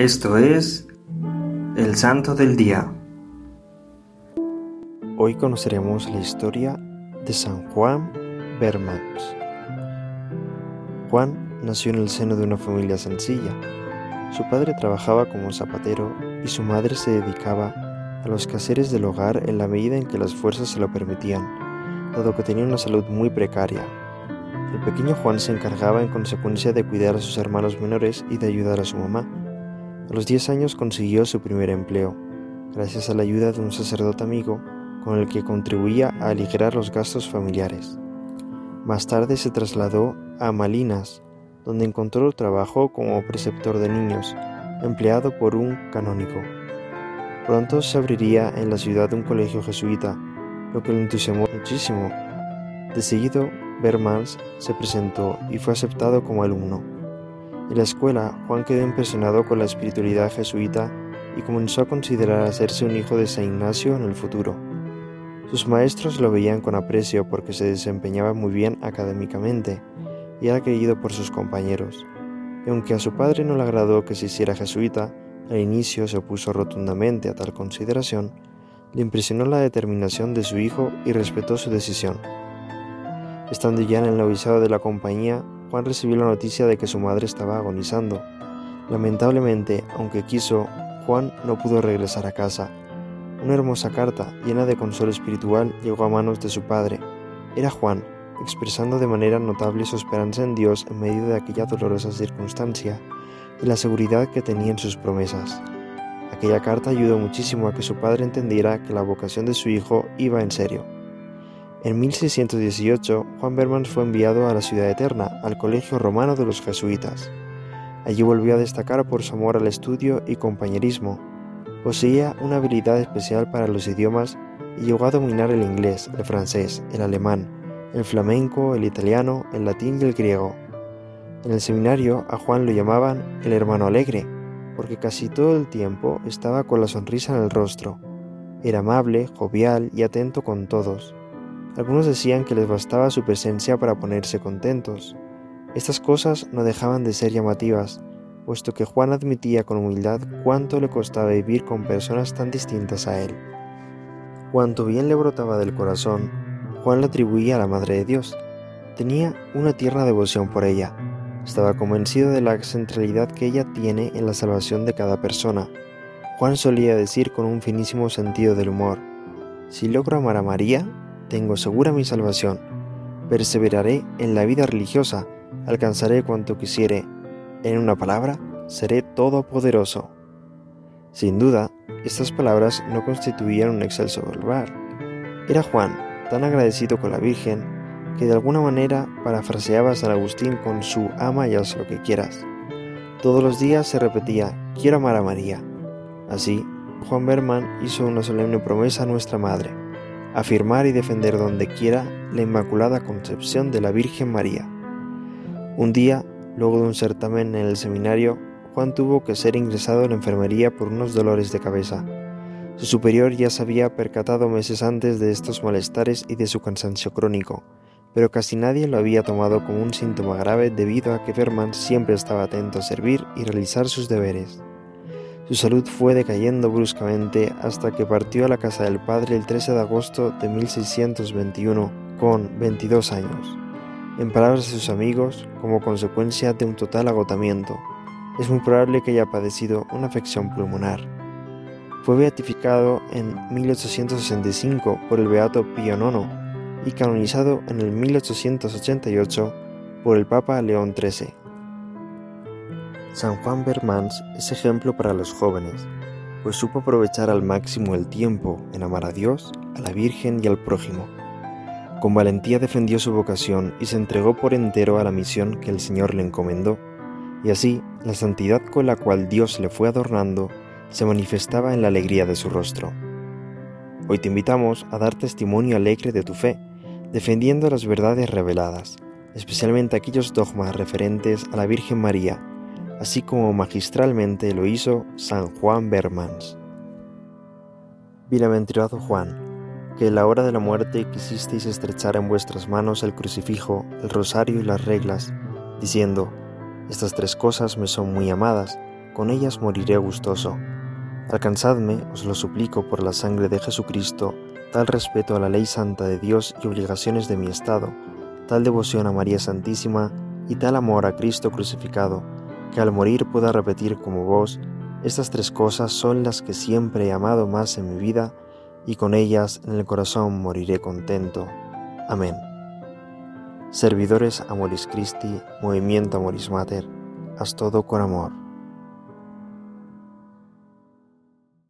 Esto es el Santo del Día. Hoy conoceremos la historia de San Juan Bermans. Juan nació en el seno de una familia sencilla. Su padre trabajaba como zapatero y su madre se dedicaba a los quehaceres del hogar en la medida en que las fuerzas se lo permitían, dado que tenía una salud muy precaria. El pequeño Juan se encargaba en consecuencia de cuidar a sus hermanos menores y de ayudar a su mamá a los 10 años consiguió su primer empleo, gracias a la ayuda de un sacerdote amigo con el que contribuía a aligerar los gastos familiares. Más tarde se trasladó a Malinas, donde encontró trabajo como preceptor de niños, empleado por un canónico. Pronto se abriría en la ciudad un colegio jesuita, lo que le entusiasmó muchísimo. De seguido, Bermans se presentó y fue aceptado como alumno. En la escuela, Juan quedó impresionado con la espiritualidad jesuita y comenzó a considerar hacerse un hijo de San Ignacio en el futuro. Sus maestros lo veían con aprecio porque se desempeñaba muy bien académicamente y era querido por sus compañeros. Y aunque a su padre no le agradó que se hiciera jesuita, al inicio se opuso rotundamente a tal consideración, le impresionó la determinación de su hijo y respetó su decisión. Estando ya en el noviciado de la compañía, Juan recibió la noticia de que su madre estaba agonizando. Lamentablemente, aunque quiso, Juan no pudo regresar a casa. Una hermosa carta, llena de consuelo espiritual, llegó a manos de su padre. Era Juan, expresando de manera notable su esperanza en Dios en medio de aquella dolorosa circunstancia y la seguridad que tenía en sus promesas. Aquella carta ayudó muchísimo a que su padre entendiera que la vocación de su hijo iba en serio. En 1618, Juan Bermans fue enviado a la Ciudad Eterna, al Colegio Romano de los Jesuitas. Allí volvió a destacar por su amor al estudio y compañerismo. Poseía una habilidad especial para los idiomas y llegó a dominar el inglés, el francés, el alemán, el flamenco, el italiano, el latín y el griego. En el seminario a Juan lo llamaban el hermano alegre, porque casi todo el tiempo estaba con la sonrisa en el rostro. Era amable, jovial y atento con todos. Algunos decían que les bastaba su presencia para ponerse contentos. Estas cosas no dejaban de ser llamativas, puesto que Juan admitía con humildad cuánto le costaba vivir con personas tan distintas a él. Cuanto bien le brotaba del corazón, Juan le atribuía a la Madre de Dios. Tenía una tierna devoción por ella. Estaba convencido de la centralidad que ella tiene en la salvación de cada persona. Juan solía decir con un finísimo sentido del humor, si logro amar a María, tengo segura mi salvación. Perseveraré en la vida religiosa, alcanzaré cuanto quisiere. En una palabra, seré todopoderoso. Sin duda, estas palabras no constituían un excelso verbal. Era Juan, tan agradecido con la Virgen, que de alguna manera parafraseaba a San Agustín con su ama y haz lo que quieras. Todos los días se repetía, quiero amar a María. Así, Juan Berman hizo una solemne promesa a nuestra Madre afirmar y defender donde quiera la Inmaculada Concepción de la Virgen María. Un día, luego de un certamen en el seminario, Juan tuvo que ser ingresado en la enfermería por unos dolores de cabeza. Su superior ya se había percatado meses antes de estos malestares y de su cansancio crónico, pero casi nadie lo había tomado como un síntoma grave debido a que Berman siempre estaba atento a servir y realizar sus deberes. Su salud fue decayendo bruscamente hasta que partió a la casa del padre el 13 de agosto de 1621 con 22 años. En palabras de sus amigos, como consecuencia de un total agotamiento, es muy probable que haya padecido una afección pulmonar. Fue beatificado en 1865 por el Beato Pío IX y canonizado en el 1888 por el Papa León XIII. San Juan Bermans es ejemplo para los jóvenes, pues supo aprovechar al máximo el tiempo en amar a Dios, a la Virgen y al prójimo. Con valentía defendió su vocación y se entregó por entero a la misión que el Señor le encomendó, y así la santidad con la cual Dios le fue adornando se manifestaba en la alegría de su rostro. Hoy te invitamos a dar testimonio alegre de tu fe, defendiendo las verdades reveladas, especialmente aquellos dogmas referentes a la Virgen María, así como magistralmente lo hizo San Juan Bermans. Bienaventurado Juan, que en la hora de la muerte quisisteis estrechar en vuestras manos el crucifijo, el rosario y las reglas, diciendo, Estas tres cosas me son muy amadas, con ellas moriré gustoso. Alcanzadme, os lo suplico por la sangre de Jesucristo, tal respeto a la ley santa de Dios y obligaciones de mi Estado, tal devoción a María Santísima y tal amor a Cristo crucificado, que al morir pueda repetir como vos, estas tres cosas son las que siempre he amado más en mi vida, y con ellas en el corazón moriré contento. Amén. Servidores Amoris Christi, Movimiento Amoris Mater, haz todo con amor.